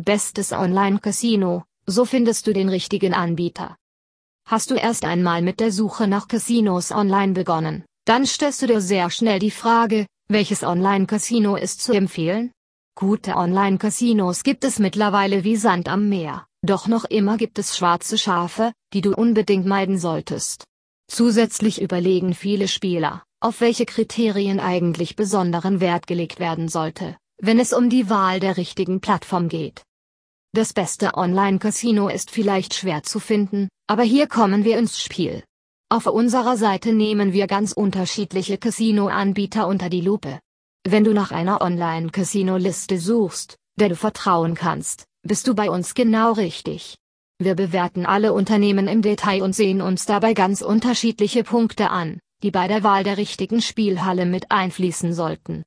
Bestes Online-Casino, so findest du den richtigen Anbieter. Hast du erst einmal mit der Suche nach Casinos online begonnen, dann stellst du dir sehr schnell die Frage, welches Online-Casino ist zu empfehlen? Gute Online-Casinos gibt es mittlerweile wie Sand am Meer, doch noch immer gibt es schwarze Schafe, die du unbedingt meiden solltest. Zusätzlich überlegen viele Spieler, auf welche Kriterien eigentlich besonderen Wert gelegt werden sollte, wenn es um die Wahl der richtigen Plattform geht. Das beste Online-Casino ist vielleicht schwer zu finden, aber hier kommen wir ins Spiel. Auf unserer Seite nehmen wir ganz unterschiedliche Casino-Anbieter unter die Lupe. Wenn du nach einer Online-Casino-Liste suchst, der du vertrauen kannst, bist du bei uns genau richtig. Wir bewerten alle Unternehmen im Detail und sehen uns dabei ganz unterschiedliche Punkte an, die bei der Wahl der richtigen Spielhalle mit einfließen sollten.